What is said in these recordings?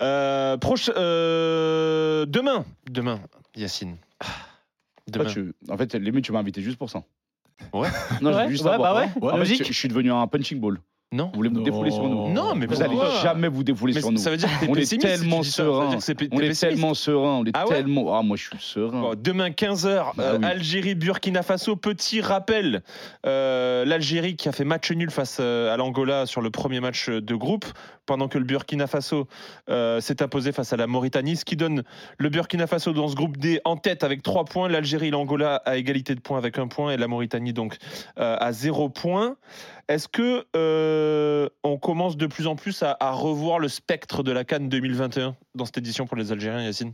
Euh, proche, euh, demain, demain, Yacine. Ah, Toi, Demain. tu- En fait, limite, tu m'as invité juste pour ça. Ouais. Non, Ouais, juste ouais, bah ouais. En fait, je suis devenu un punching ball. Non. Vous voulez vous défouler sur nous Non, mais Vous allez pourquoi jamais vous défouler Mais sur nous. ça veut dire que t'es On pessimiste tellement ça. Ça veut dire serein. que pe- On est tellement serein. On est Ah ouais tellement. Ah, moi, je suis serein. Bon, demain 15h, Bah oui. Algérie, Burkina Faso. Petit rappel, euh, l'Algérie qui a fait match nul face euh, à l'Angola sur le premier match de groupe, pendant que le Burkina Faso euh, s'est imposé face à la Mauritanie, ce qui donne le Burkina Faso dans ce groupe D en tête avec 3 points, l'Algérie et l'Angola à égalité de points avec 1 point et la Mauritanie donc euh, à 0 points. Est-ce que euh, on commence de plus en plus à, à revoir le spectre de la Cannes 2021 dans cette édition pour les Algériens, Yacine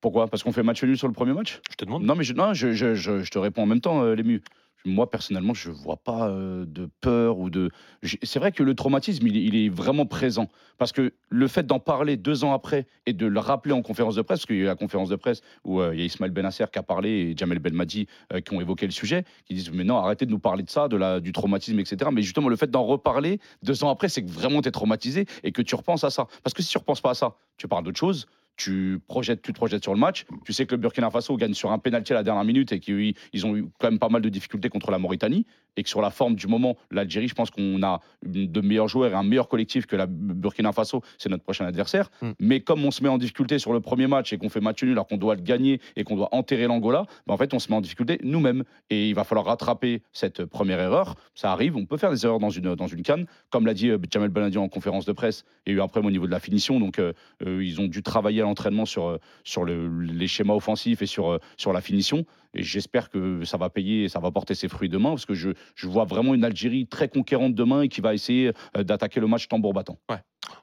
Pourquoi? Parce qu'on fait match nul sur le premier match? Je te demande. Non, mais je, non, je, je- je- je te réponds en même temps, euh, Lému. Moi, personnellement, je vois pas de peur ou de. C'est vrai que le traumatisme, il est, vraiment présent. Parce que le fait d'en parler deux ans après et de le rappeler en conférence de presse, parce qu'il y a eu la conférence de presse où euh, il y a Ismaël Benasser qui a parlé et Jamel Belmadi euh, qui ont évoqué le sujet, qui disent Mais non, arrêtez de nous parler de ça, de la, du traumatisme, etc. Mais justement, le fait d'en reparler deux ans après, c'est que vraiment tu es traumatisé et que tu repenses à ça. Parce que si tu repenses pas à ça, tu parles d'autre chose tu projettes, tu te projettes sur le match. Tu sais que le Burkina Faso gagne sur un pénalty à la dernière minute et qu'ils ils ont eu quand même pas mal de difficultés contre la Mauritanie. Et que sur la forme du moment, l'Algérie, je pense qu'on a de meilleurs joueurs et un meilleur collectif que la Burkina Faso. C'est notre prochain adversaire. Mm. Mais comme on se met en difficulté sur le premier match et qu'on fait match nul alors qu'on doit le gagner et qu'on doit enterrer l'Angola, ben en fait, on se met en difficulté nous-mêmes. Et il va falloir rattraper cette première erreur. Ça arrive, on peut faire des erreurs dans une, dans une canne. Comme l'a dit euh, Jamel Belmadi en conférence de presse, il y a eu un problème au niveau de la finition. Donc, euh, euh, ils ont dû travailler à l'entraînement sur, euh, sur le- les schémas offensifs et sur, euh, sur la finition. Et j'espère que ça va payer et ça va porter ses fruits demain, parce que je, je vois vraiment une Algérie très conquérante demain et qui va essayer euh, d'attaquer le match tambour battant.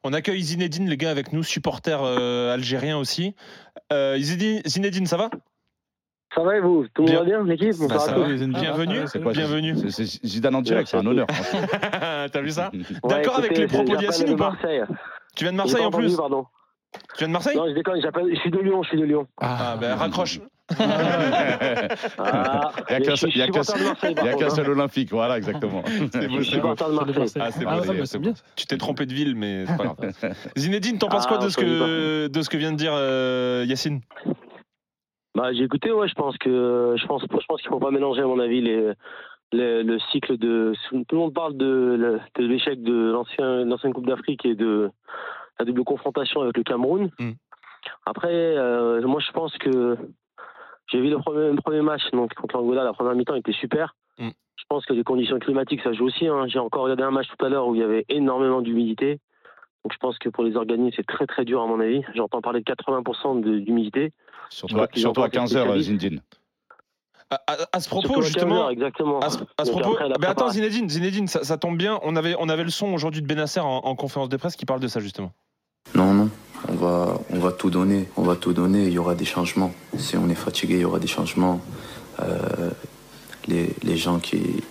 On accueille Zinedine, les gars, avec nous, supporter euh, algérien aussi. Euh, Zinedine, Zinedine, ça va? Ça va et vous? Tout le monde va bien, l'équipe Bah, tous. Bienvenue. Quoi, Bienvenue. c'est- C'est Zidane en direct, c'est un honneur. T'as vu ça? Ouais, D'accord avec les propos d'Yacine de ou pas? Marseille. Tu viens de Marseille pas en entendu, plus? pardon. Tu viens de Marseille? Non, je déconne, je suis de Lyon, je suis de Lyon. Ah, ben raccroche. Ah, Il a qu'un seul- n'y a qu'un seul olympique, voilà, exactement. C'est beau, c'est beau. Ah, c'est Ah, bah, beau. bien. Tu t'es trompé de ville, mais c'est pas grave. Zinedine, t'en penses Ah, quoi de ce, que, de ce que vient de dire euh, Yacine? Bah, j'ai écouté, ouais, je pense que je pense, je pense qu'il faut pas mélanger, à mon avis, les, les- le cycle de. Tout le monde parle de, de l'échec de l'ancien, l'ancienne Coupe d'Afrique et de la double confrontation avec le Cameroun. Mm. Après, euh, moi, je pense que j'ai vu le premier, le premier match donc contre l'Angola, la première mi-temps était super. Mm. Je pense que les conditions climatiques, ça joue aussi. hein. J'ai encore regardé un match tout à l'heure où il y avait énormément d'humidité. Donc je pense que pour les organismes, c'est très très dur à mon avis. J'entends parler de 80% de- d'humidité. Surtout, à- qu'ils surtout ont à pas été 15h, spécialistes. Zinedine. à, à- à ce propos, Surtout à 15 justement. heures, exactement. À ce, à ce propos, après, ben attends Zinedine, Zinedine, ça, ça tombe bien. On avait, on avait le son aujourd'hui de Benasser en, en conférence de presse qui parle de ça justement. Non, non, on va, tout donner, on va tout donner, il y aura des changements. Si on est fatigué, il y aura des changements. Euh, les, gens qui,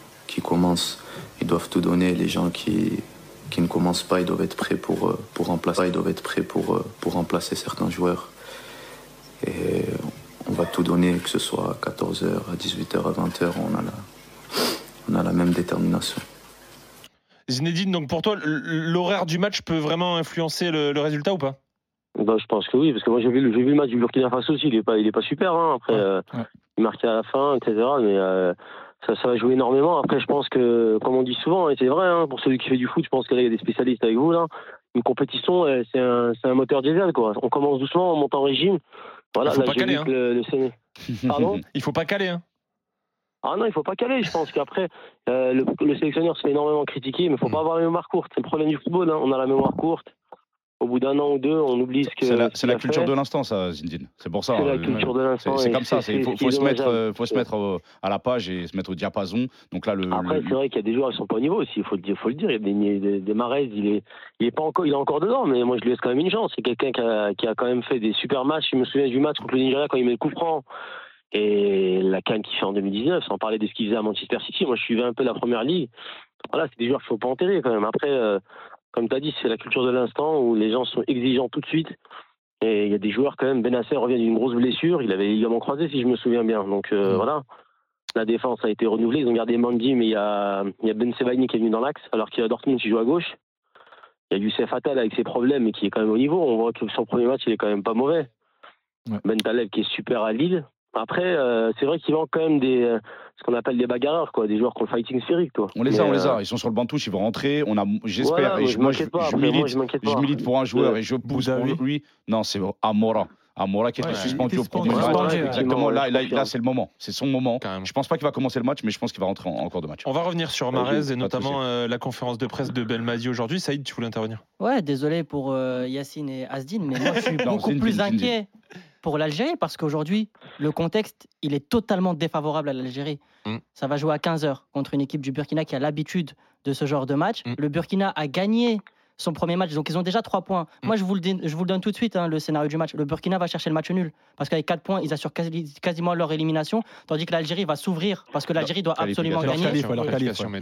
commencent, ils doivent tout donner. Les gens qui, ne commencent pas, ils doivent être prêts pour, euh, pour remplacer, ils doivent être prêts pour, euh, pour remplacer certains joueurs. Et on va tout donner, que ce soit à 14h, à 18h, à 20h, on a la, on a la même détermination. Zinedine, donc pour toi, l'horaire du match peut vraiment influencer le, le résultat ou pas? Bah, je pense que oui, parce que moi j'ai vu, le- j'ai vu le match du Burkina Faso aussi, il est pas, il est pas super. Hein. Après, Ouais, euh, ouais. il marquait à la fin, etc. Mais euh, ça, ça va jouer énormément. Après, je pense que, comme on dit souvent, et c'est vrai, hein, pour celui qui fait du foot, je pense que là, il y a des spécialistes avec vous. Là. Une compétition, euh, c'est un, c'est un moteur diesel. Quoi. On commence doucement, on monte en régime. Voilà, Il faut là, pas caler, hein. le, le Pardon? Il faut pas caler. Hein. Ah non, il faut pas caler. Je pense qu'après, euh, le, le sélectionneur se fait énormément critiquer, mais il faut Mm. pas avoir la mémoire courte. C'est le problème du football. hein. On a la mémoire courte. Au bout d'un an ou deux, on oublie ce que. C'est la, ce culture fait. de l'instant, ça, Zinedine. C'est pour ça. C'est la euh, culture de l'instant. c'est comme ça, il faut, se mettre, faut se mettre euh, à la page et se mettre au diapason. Donc là, le, Après, le- c'est vrai qu'il y a des joueurs qui sont pas au niveau aussi, il faut le dire. Faut le dire. Il y a des, des, des Mahrez, il est, il est pas encore, il est encore dedans, mais moi je lui laisse quand même une chance. C'est quelqu'un qui a, qui a quand même fait des super matchs. Je me souviens du match contre le Nigeria quand il met le coup franc. Et la canne qu'il fait en 2019, sans parler de ce qu'il faisait à Manchester City. Moi, je suivais un peu la première ligue. Voilà, c'est des joueurs qu'il faut pas enterrer quand même. Après, euh, comme tu as dit, c'est la culture de l'instant où les gens sont exigeants tout de suite. Et il y a des joueurs quand même. Benasser revient d'une grosse blessure. Il avait les ligaments croisés, si je me souviens bien. Donc euh, Mm. voilà. La défense a été renouvelée. Ils ont gardé Mandy, mais il y a, il y a Ben Sebaini qui est venu dans l'axe, alors qu'il y a Dortmund qui joue à gauche. Il y a Youssef Attal avec ses problèmes, mais qui est quand même au niveau. On voit que son premier match, il est quand même pas mauvais. Ouais. Ben Taleb qui est super à Lille. Après, euh, c'est vrai qu'il manque quand même des, euh, ce qu'on appelle des bagarreurs, quoi, des joueurs qui ont le fighting spirit, quoi. On les a, Mais, on les euh, a. Ils sont sur le banc touche, ils vont rentrer. On a, j'espère. voilà, et moi, je, je moi, je, m'inquiète pas. je Après, moi, milite, je milite pour un joueur et je pousse pour lui. Non, c'est Amora. Amora qui était Ouais, suspendu au premier match. Exactement. Là, là, là, c'est le moment. C'est son moment. Je pense pas qu'il va commencer le match, mais je pense qu'il va rentrer en, en cours de match. On va revenir sur Marez et notamment euh, la conférence de presse de Belmadi aujourd'hui. Saïd, tu voulais intervenir? Ouais, désolé pour euh, Yacine et Asdin, mais moi je suis Non, beaucoup plus inquiet pour l'Algérie parce qu'aujourd'hui, le contexte, il est totalement défavorable à l'Algérie. Mm. Ça va jouer à 15h contre une équipe du Burkina qui a l'habitude de ce genre de match. Mm. Le Burkina a gagné son premier match, donc ils ont déjà 3 points. Mm. Moi, je vous, le dis- je vous le donne tout de suite, hein, le scénario du match. Le Burkina va chercher le match nul parce qu'avec 4 points, ils assurent quasi- quasiment leur élimination, tandis que l'Algérie va s'ouvrir parce que l'Algérie doit absolument gagner. qualif, ouais, leur Qualification, ouais.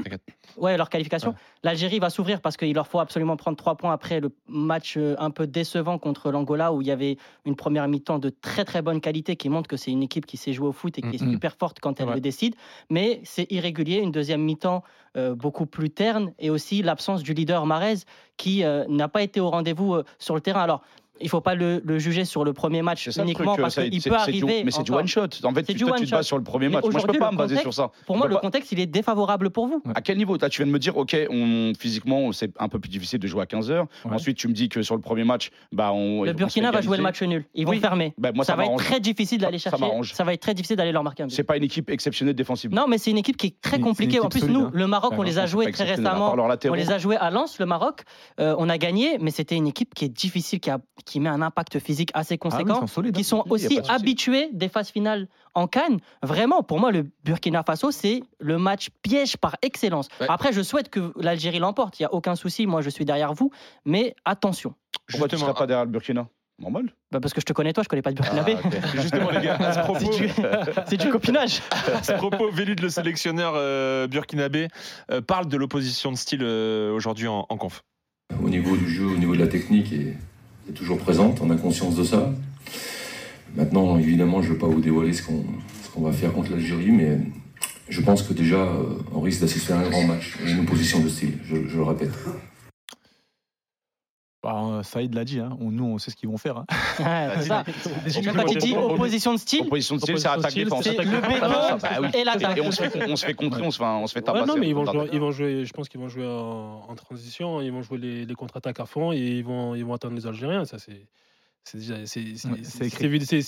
Ouais, leur qualification. Ouais. L'Algérie va s'ouvrir parce qu'il leur faut absolument prendre trois points après le match euh, un peu décevant contre l'Angola où il y avait une première mi-temps de très très bonne qualité qui montre que c'est une équipe qui sait jouer au foot et qui est Mhm. super forte quand elle Ouais. le décide. Mais c'est irrégulier, une deuxième mi-temps euh, beaucoup plus terne et aussi l'absence du leader Marez qui euh, n'a pas été au rendez-vous euh, sur le terrain. Alors, il ne faut pas le, le juger sur le premier match ça uniquement truc. parce ça, qu'il peut c'est du- arriver. Mais c'est du one shot. En fait, tu, toi, tu te bases sur le premier match. Moi, je peux pas me baser sur ça. Pour moi, le pas- contexte, il est défavorable pour vous. À quel niveau? Là, tu viens de me dire, ok, on, physiquement, c'est un peu plus difficile de jouer à 15 heures. Ouais. Ensuite, tu me dis que sur le premier match, bah, on. Le Burkina va jouer le match nul. Ils vont Oui. fermer. Bah, moi, ça, ça, va être très difficile d'aller chercher. Ça va être très difficile d'aller leur marquer un but. C'est pas une équipe exceptionnelle défensivement. Non, mais c'est une équipe qui est très compliquée. En plus, nous, hein. le Maroc, Ouais, on les a joués très récemment. On les a joués à Lens, le Maroc. Euh, on a gagné, mais c'était une équipe qui est difficile, qui, a, qui met un impact physique assez Ah oui, conséquent. solides. qui hein. sont aussi de habitués des phases finales en Cannes. Vraiment, pour moi, le Burkina Faso, c'est le match piège par excellence. Ouais. Après, je souhaite que l'Algérie l'emporte. Il n'y a aucun souci. Moi, je suis derrière vous. Mais attention. Pourquoi tu ne serais pas derrière le Burkina Normal. Bah, parce que je te connais, toi, je connais pas de Burkinabé. Ah. Justement, les gars, à ce propos, C'est du, c'est du copinage. à ce propos Vélud, le sélectionneur euh, burkinabé, euh, parle de l'opposition de style euh, aujourd'hui en, en conf. au niveau du jeu, au niveau de la technique, est, est toujours présente. On a conscience de ça. Maintenant, évidemment, je ne veux pas vous dévoiler ce qu'on va faire contre l'Algérie, mais je pense que déjà, euh, on risque d'assister à un grand match, une opposition de style, je le répète. Bah, euh, Saïd l'a dit, hein. on, nous on sait ce qu'ils vont faire. hein. Ouais, c'est ça. Quand opposition de style, Opposition de style, c'est attaque style, défense. c'est le béton Bah oui. et l'attaque. Et on se fait, on se fait contrer, on se fait, on se fait Ouais, tabasser. non, mais ils vont, on jouer, tape. ils vont jouer, je pense qu'ils vont jouer en, en transition, ils vont jouer les, les contre-attaques à fond et ils vont, ils vont attendre les Algériens. Ça, c'est. C'est déjà c'est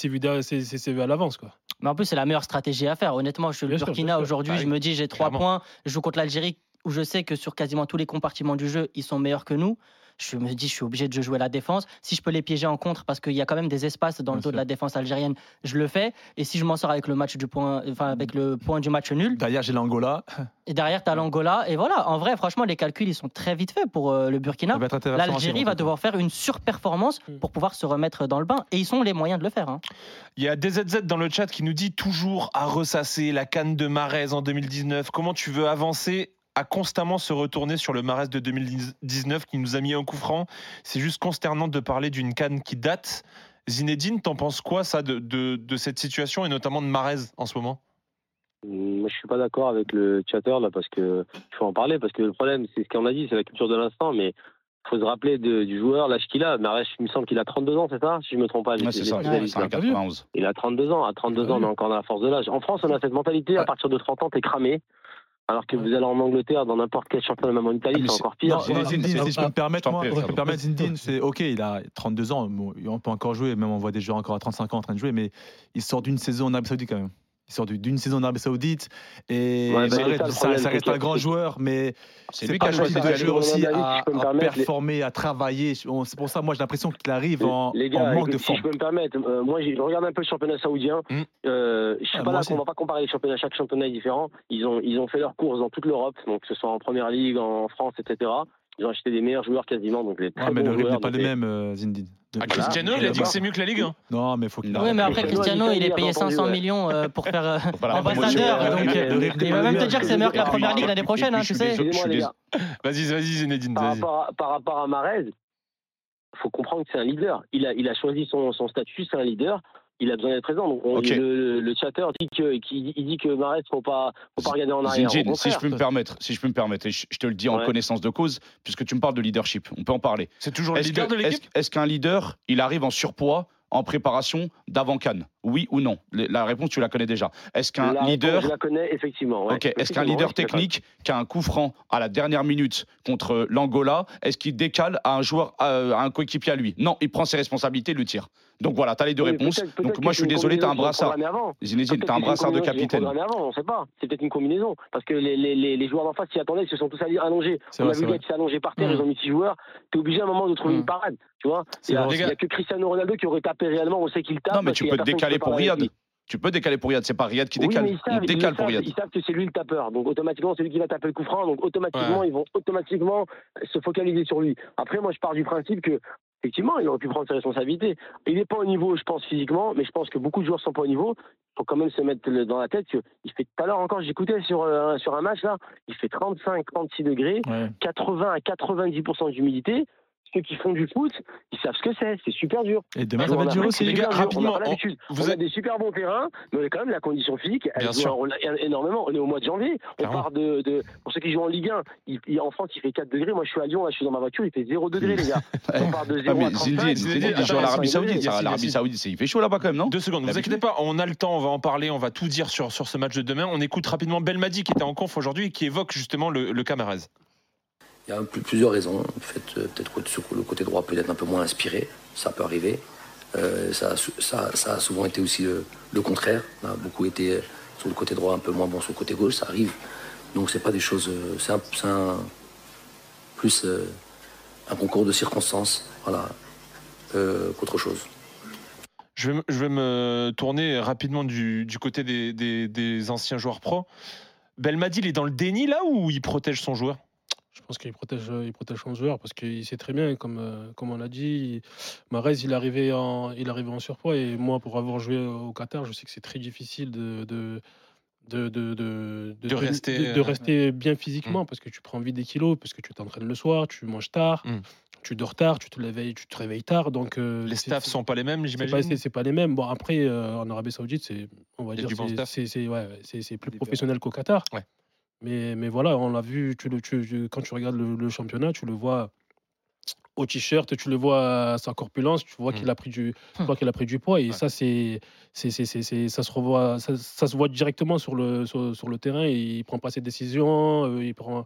vu, à l'avance quoi. Mais en plus, c'est la meilleure stratégie à faire. Honnêtement, je suis le Bien Burkina aujourd'hui. Bah je me dis, j'ai trois points. Je joue contre l'Algérie où je sais que sur quasiment tous les compartiments du jeu, ils sont meilleurs que nous. Je me dis, je suis obligé de jouer la défense. Si je peux les piéger en contre, parce qu'il y a quand même des espaces dans le dos de la défense algérienne, je le fais. Et si je m'en sors avec le match du point, enfin avec le point du match nul, Derrière, j'ai l'Angola. et derrière t'as l'Angola. Et voilà. En vrai, franchement, les calculs ils sont très vite faits pour euh, le Burkina. L'Algérie va devoir faire une surperformance Mm. pour pouvoir se remettre dans le bain. Et ils ont les moyens de le faire. hein. Il y a DZZ dans le chat qui nous dit toujours à ressasser la canne de Marez en 2019. Comment tu veux avancer à constamment se retourner sur le Marez de 2019 qui nous a mis un coup franc C'est juste consternant de parler d'une canne qui date. Zinedine, t'en penses quoi ça de, de- de cette situation et notamment de Marez en ce moment? Moi, je suis pas d'accord avec le chatter là parce que il faut en parler parce que le problème, c'est ce qu'on a dit, c'est la culture de l'instant, mais il faut se rappeler de- du joueur, l'âge qu'il a. Maresh, il me semble qu'il a 32 ans, c'est ça Si je me trompe pas. Ouais, c'est ça, spécialistes, c'est un là. 91. Il a 32 ans. À 32 ans, on est encore dans la force de l'âge. En France, on a cette mentalité, à partir de 30 ans, t'es cramé. Alors que vous allez en Angleterre, dans n'importe quel championnat, même en Ah, Italie, mais c'est encore pire. Non, Zinedine, Zinedine, c'est- si je peux me permettre, moi, je peux permettre Zinedine, c'est ok, il a 32 ans, bon, on peut encore jouer, même on voit des joueurs encore à 35 ans en train de jouer, mais il sort d'une saison en Arabie Saoudite quand même. Il sort du- d'une saison en Arabie Saoudite et Ouais, ça, c'est reste un grand joueur, mais C'est lui qui a le choisi type de joueur aussi si à, à les- performer, à travailler. On- C'est pour ça, moi, j'ai l'impression qu'il arrive en, Les en gars, manque de écoute, si forme. je peux me permettre, euh, moi je regarde un peu le championnat saoudien. Mm. Euh, je suis Ah, pas là qu'on va pas comparer les championnats, chaque championnat est différent. Ils ont, ils ont fait leurs courses dans toute l'Europe, donc que ce soit en première ligue, en France, etc. Ils ont acheté des meilleurs joueurs quasiment, donc les très Ouais, mais bons le rythme n'est pas le les- même, euh, Zinedine. Ah, Cristiano, il a dit que c'est mieux que la Ligue. hein. Non, mais faut qu'il Oui, mais après, Cristiano, il il est a payé entendu, 500 ouais. millions euh, pour faire euh, ambassadeur. Donc, Ouais, euh, il va même te dire que c'est meilleur que la première ligue l'année prochaine, hein, tu sais. Vas-y, vas-y, Zinedine. Par rapport, à, par rapport à Marez, faut comprendre que c'est un leader. Il a, il a choisi son, son statut, c'est un leader. Il a besoin d'être présent. Donc, on- le, le chatter dit que, qui- il dit que faut pas, faut pas regarder en arrière. Zinedine, Au si je peux me permettre, si je peux me permettre, et je, je te le dis en Ouais. connaissance de cause, puisque tu me parles de leadership, on peut en parler. C'est toujours le Est-ce leader que- de l'équipe? est-ce- est-ce qu'un leader, il arrive en surpoids en préparation d'avant Cannes? Oui ou non? La réponse, tu la connais déjà. Est-ce qu'un leader Je la connais, effectivement. ouais. Ok. Est-ce qu'un leader ouais, technique qui a un coup franc à la dernière minute contre l'Angola, est-ce qu'il décale à un joueur, euh, à un coéquipier à lui? Non, il prend ses responsabilités, il le tire. Donc voilà, tu as les deux Oui, réponses. peut-être- peut-être Donc moi, je suis désolé, tu as un brassard. Zinedine, tu as un brassard de capitaine. avant, on sait pas. C'est peut-être une combinaison. Parce que les, les, les, les joueurs d'en face s'y attendaient, ils se sont tous allés allongés. C'est On vrai, a vu. Gatti qui s'est allongé par terre, Mm. ils ont mis six joueurs. Tu es obligé à un moment de trouver Mm. une parade. Tu vois C'est Il n'y a, que Cristiano Ronaldo qui aurait tapé réellement, on sait qu'il tape. Non, mais tu peux qui décaler pour Riyad. Tu peux décaler pour Riyad, c'est pas Riyad qui décale. ils savent, il ils décale pour savent, Riyad. Ils savent que c'est lui le tapeur. Donc automatiquement, c'est lui qui va taper le coup franc. Donc automatiquement, ils vont automatiquement se focaliser sur lui. Après, moi, je pars du principe que effectivement, il aurait pu prendre ses responsabilités. Il n'est pas au niveau, je pense, physiquement, mais je pense que beaucoup de joueurs sont pas au niveau. Il faut quand même se mettre dans la tête qu'il fait tout à l'heure encore, j'écoutais sur, euh, sur un match là, il fait 35-36 degrés, Ouais. 80 à 90% d'humidité. Ceux qui font du foot, ils savent ce que c'est. C'est super dur. Et demain, On ça va a- être dur c'est aussi. les gars, rapidement, On a on- vous On a êtes- des super bons terrains, mais quand même la condition physique, elle Bien joue sûr. un rôle énormément. On est au mois de janvier. On Clairement. part de, de- pour ceux qui jouent en Ligue 1, il- il- en France il fait 4 degrés. Moi je suis à Lyon, là, je suis dans ma voiture, il fait 0 degrés les gars. On part de 0 Ah, mais à 35. Zinedine, Zinedine, il joue en attends, Arabie Saoudite. Ça, L'Arabie. Saoudite, il fait chaud là-bas quand même, non? Deux secondes, vous D'habitude. inquiétez pas, on a le temps, on va en parler, on va tout dire sur, sur ce match de demain. On écoute rapidement Belmadi qui était en conf aujourd'hui et qui évoque justement le, le Camarez. Il y a plus- plusieurs raisons. Le fait, euh, peut-être que le côté droit peut être un peu moins inspiré, ça peut arriver. Euh, ça, a souvent été aussi le, contraire. On a beaucoup été euh, sur le côté droit un peu moins bon sur le côté gauche, ça arrive. Donc c'est pas des choses. C'est un, plus un concours de circonstances, voilà, qu'autre chose. Je vais, me- tourner rapidement du, côté des, des- des anciens joueurs pro. Belmadi, il est dans le déni là ou il protège son joueur? Je pense qu'il protège, il protège son joueur parce qu'il sait très bien, comme, euh, comme on l'a dit, Mahrez, il arrivé en, il arrivé en surpoids. Et moi, pour avoir joué au Qatar, je sais que c'est très difficile de, de, de, de, de, De rester, de, euh, rester bien physiquement parce que tu prends vite des kilos, parce que tu t'entraînes le soir, tu manges tard, Mm. tu dors tard, tu te, réveilles, tu te réveilles tard. Donc, euh, Les staffs sont pas les mêmes, pas, j'imagine c'est- c'est pas les mêmes. Bon, après, euh, en Arabie Saoudite, c'est, on va dire, c'est- ouais, plus professionnel qu'au Qatar. Ouais. Mais, mais voilà, on l'a vu, tu le, tu- tu- quand tu regardes le, le championnat, tu le vois au t-shirt, tu le vois à sa corpulence, tu vois qu'il a pris du, tu Hmm. vois qu'il a pris du poids. Et Ouais. ça, c'est, ça se revoit, ça, ça se voit directement sur le, sur, sur le terrain. Il prend pas ses décisions, euh, il prend.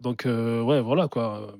Donc euh, ouais, voilà quoi.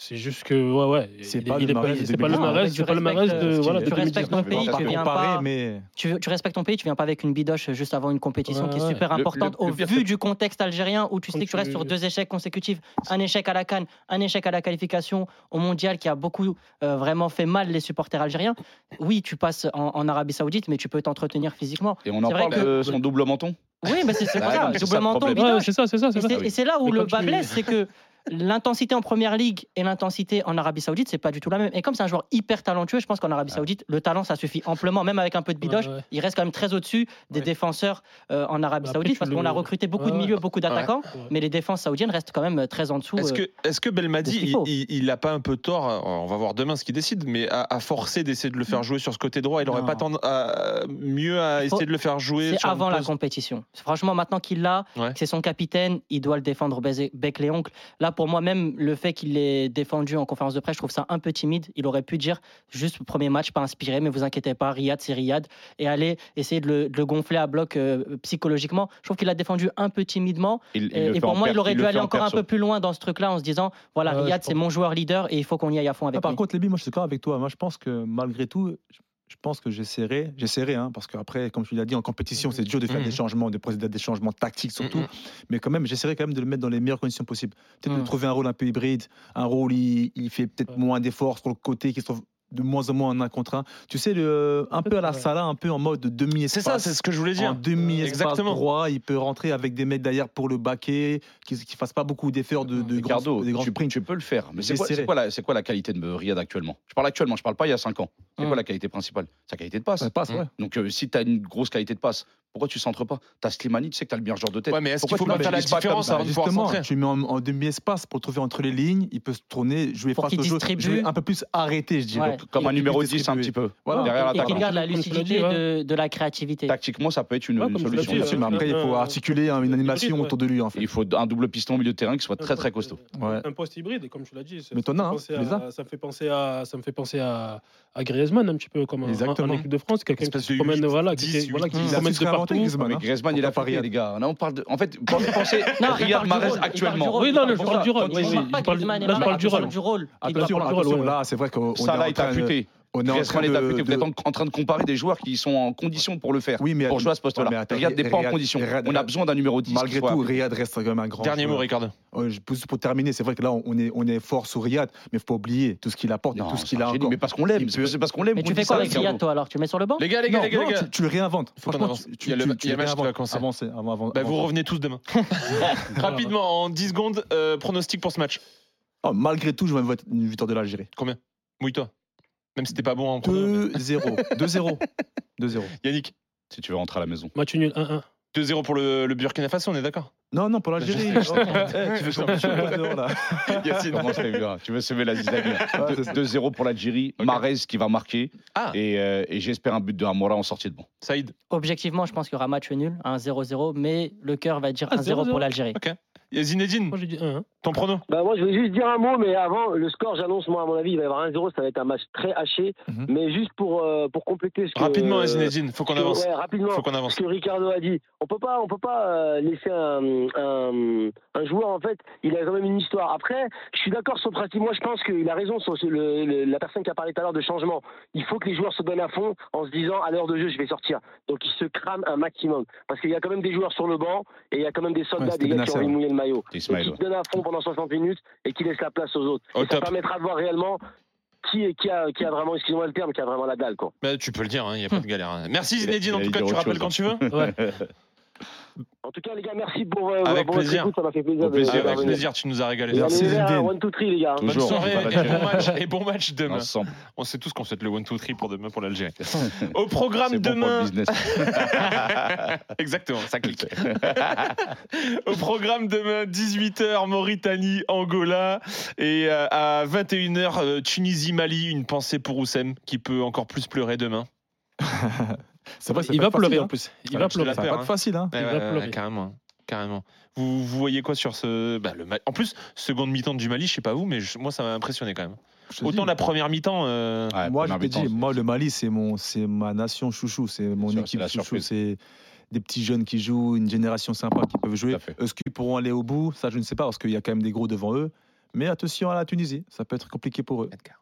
C'est juste que ouais ouais. C'est il pas le il c'est pas le 2019. Mahrez, Tu c'est pas le Mahrez respectes, de euh, voilà tu respectes ton 2019. pays, Pas tu viens comparer, pas- mais Tu, tu respectes ton pays, tu viens pas avec une bidoche juste avant une compétition Ouais, qui est super le- importante le au vu du contexte algérien où tu sais que tu restes sur deux échecs consécutifs, un échec à la Cannes, un échec à la qualification au mondial qui a beaucoup euh, vraiment fait mal les supporters algériens. Oui, tu passes en, en Arabie Saoudite, mais tu peux t'entretenir physiquement. Et on en C'est vrai parle que- de son double menton Oui, mais c'est ça, double menton, bidoche. c'est ça, c'est ça, c'est Et ça. c'est- Et c'est là où le bas blesse, c'est que l'intensité en première ligue et l'intensité en Arabie Saoudite, c'est pas du tout la même. Et comme c'est un joueur hyper talentueux, je pense qu'en Arabie Saoudite, le talent, ça suffit amplement, même avec un peu de bidoche. Ouais, ouais. Il reste quand même très au-dessus des Ouais. défenseurs euh, en Arabie Après, Saoudite parce qu'on a recruté beaucoup de milieux, ouais. beaucoup d'attaquants, Ouais. mais les défenses saoudiennes restent quand même très en dessous. Est-ce euh, que, que Belmadi, il, faut. il- il a pas un peu tort euh, On va voir demain ce qu'il décide, mais à, à forcer d'essayer de le faire jouer sur ce côté droit, il aurait Non. pas tend- à- mieux à essayer de le faire jouer C'est avant la compétition. Franchement, maintenant qu'il l'a, c'est son capitaine, il doit le défendre bec les ongles. Là, pour moi, même le fait qu'il l'ait défendu en conférence de presse, je trouve ça un peu timide. Il aurait pu dire juste premier match, pas inspiré, mais vous inquiétez pas, Riyad, c'est Riyad, et aller essayer de le, de le gonfler à bloc euh, psychologiquement. Je trouve qu'il a défendu un peu timidement. Il- il Et, le pour moi, il aurait le dû aller en encore un peu plus loin dans ce truc-là en se disant voilà, Ouais, Riyad, c'est mon joueur leader et il faut qu'on y aille à fond avec Ah, par lui. contre, Lébi, moi je suis d'accord avec toi. Moi je pense que malgré tout, je- je pense que j'essaierai, j'essaierai, hein, parce qu'après, comme tu l'as dit, en compétition, c'est dur de faire des changements, de procéder à des changements tactiques surtout. Mhm. Mais quand même, j'essaierai quand même de le mettre dans les meilleures conditions possibles. Peut-être de Mhm. trouver un rôle un peu hybride, un rôle où il, il fait peut-être Ouais. moins d'efforts sur le côté, qui se trouve de moins en moins en un contre un. Tu sais, le, un peu à la. Salah, un peu en mode demi C'est ça, c'est ce que je voulais en dire. demi espace Exactement. droit, il peut rentrer avec des mecs derrière pour le baquer, qui ne fassent pas beaucoup d'efforts de, de grands, Ricardo, des grands tu, sprints. tu peux le faire. Mais c'est quoi, quoi quoi la qualité de Riyad actuellement? Je parle actuellement, je parle pas il y a 5 ans. C'est Hum. quoi la qualité principale? Sa qualité de passe. Ouais. Donc euh, si tu as une grosse qualité de passe, Pourquoi tu centres pas? T'as Slimani, tu sais que t'as le meilleur joueur de tête. Ouais, mais est-ce qu'il faut faire la différence avant de pouvoir Justement, centrer tu mets en, en demi-espace pour trouver entre les lignes, il peut se tourner, jouer Pour face au jeu, jouer un peu plus arrêté, je dirais. Ouais. Comme un Et- numéro puis 10 un petit peu. Voilà. Derrière Et qu'il garde la lucidité de, de la créativité. Tactiquement, ça peut être une, Ouais, solution. dit, mais euh, après, il faut euh, articuler hein, une animation autour de lui, en fait. Il faut un double piston au milieu de terrain qui soit très très costaud. Un poste hybride, comme tu l'as dit. Mais ça t'en me as, fait hein, as. Ça me fait penser à, ça me fait penser à, à Griezmann un petit peu comme en- équipe de France, quelqu'un qui se promène, voilà, qui, partout. Griezmann, hein. Griezmann, il a fait Paris. les gars. Là, on parle de. En fait, pensez Non, Riyad Mahrez actuellement. rôle. Oui, non, je parle parle du rôle. Là, je parle du rôle. Attention, là, c'est vrai qu'on on est en est train. On est en train de-. Vous êtes en en train de comparer des joueurs qui sont en condition pour le faire. Oui, mais Pour jouer à ce Ouais, mais poste-là. attends, Riyad n'est pas en condition. Riyad- On a besoin d'un numéro 10. Malgré tout. Riyad reste quand même un grand. Dernier mot. Ricardo. Juste pour terminer, c'est vrai que là, on est, on est fort sur Riyad, mais il faut pas oublier tout ce qu'il apporte et tout ce qu'il a encore. Mais parce qu'on l'aime. C'est peut- c'est parce qu'on l'aime. Mais tu fais quoi avec. Riyad, toi alors? Tu le mets sur le banc? Les gars, les gars, les gars, les non, gars. tu, le réinventes. Faut qu'on Franchement, avance. tu- Il y a le- réinventes. vous revenez tous demain. Rapidement, en 10 secondes, euh, pronostic pour ce match. Oh, malgré tout, je vais une victoire de l'Algérie. Combien? Mouille-toi. Même si t'es pas bon en prono, mais- 2-0. 2-0. 2-0. Yannick, Si tu veux rentrer à la maison. Match nul 1-1. 2-0 pour le, le Burkina Faso, on est d'accord? Non, non, pour l'Algérie. Oh, tu veux qu'on fasse 2-0 là Yacine. Comment ça bien Tu veux semer la zizanie. Ouais, c'est ça. 2-0 pour l'Algérie. Ok. Mahrez qui va marquer. Ah, Et, euh, et j'espère un but de Amora en sortie de banc. Saïd. Objectivement, je pense qu'il y aura match nul, un 0-0, mais le cœur va dire Ah, 1-0 pour 0-0. l'Algérie. Et Zinedine, Moi j'ai dit 1-1. Ton prono Bah moi je vais juste dire un mot, mais avant le score, j'annonce moi à mon avis il va y avoir 1-0, ça va être un match très haché, Mhm. mais juste pour euh, pour compléter ce que Rapidement, euh, Zinedine, faut qu'on avance. ouais, rapidement. Faut qu'on avance. Ce que Ricardo a dit, on peut pas, on peut pas euh, laisser un, un, un joueur en fait, il a quand même une histoire. Après, je suis d'accord sur le principe. Moi, je pense qu'il a raison sur le- le- la personne qui a parlé tout à l'heure de changement. Il faut que les joueurs se donnent à fond en se disant à l'heure de jeu, je vais sortir. Donc, ils se crament un maximum parce qu'il y a quand même des joueurs sur le banc et il y a quand même des soldats, Ouais, des gars qui ont Benacer, envie de mouiller le maillot. Qui se donnent à fond pendant 60 minutes et qui laissent la place aux autres. Et ça top. permettra de voir réellement qui, est- qui, a, qui a vraiment, excusez-moi le terme, qui a vraiment la dalle. Quoi. Bah, tu peux le dire, il n'y a pas de galère. hein. Merci Zinedine, en tout cas, tu rappelles chose, quand tu veux? Ouais. En tout cas, les gars, merci pour, euh, Avec pour votre plaisir. écoute, ça m'a fait plaisir. Au plaisir, de, Avec plaisir, tu nous as régalé. Merci, vers Zinedine. 1, 2, 3, les gars. Bonne Toujours. soirée et bon match, et bon match demain. Ensemble. On sait tous qu'on souhaite le 1-2-3 pour demain pour l'Algérie. Au programme C'est bon pour le demain. business. Exactement, ça clique. Au programme demain, 18h, Mauritanie, Angola. Et euh, à 21h, euh, Tunisie, Mali. Une pensée pour Oussem qui peut encore plus pleurer demain. C'est vrai, c'est Il va pleurer facile, en hein. plus. Il Ouais, va pleurer. Ça va pas être facile, hein. Il ouais, va ouais, pleurer. carrément. Carrément. Vous, vous voyez quoi sur ce. bah, le En plus, seconde mi-temps du Mali, je sais pas vous, mais je- moi ça m'a impressionné quand même. Autant dis. la première mi-temps. euh, Ouais, Moi, je te dis, moi, le Mali, c'est mon, c'est ma nation chouchou, c'est mon sûr, équipe chouchou, c'est des petits jeunes qui jouent, une génération sympa qui peuvent jouer. Est-ce qu'ils pourront aller au bout? Ça, je ne sais pas, parce qu'il y a quand même des gros devant eux. Mais attention à la Tunisie, ça peut être compliqué pour eux. Edgar.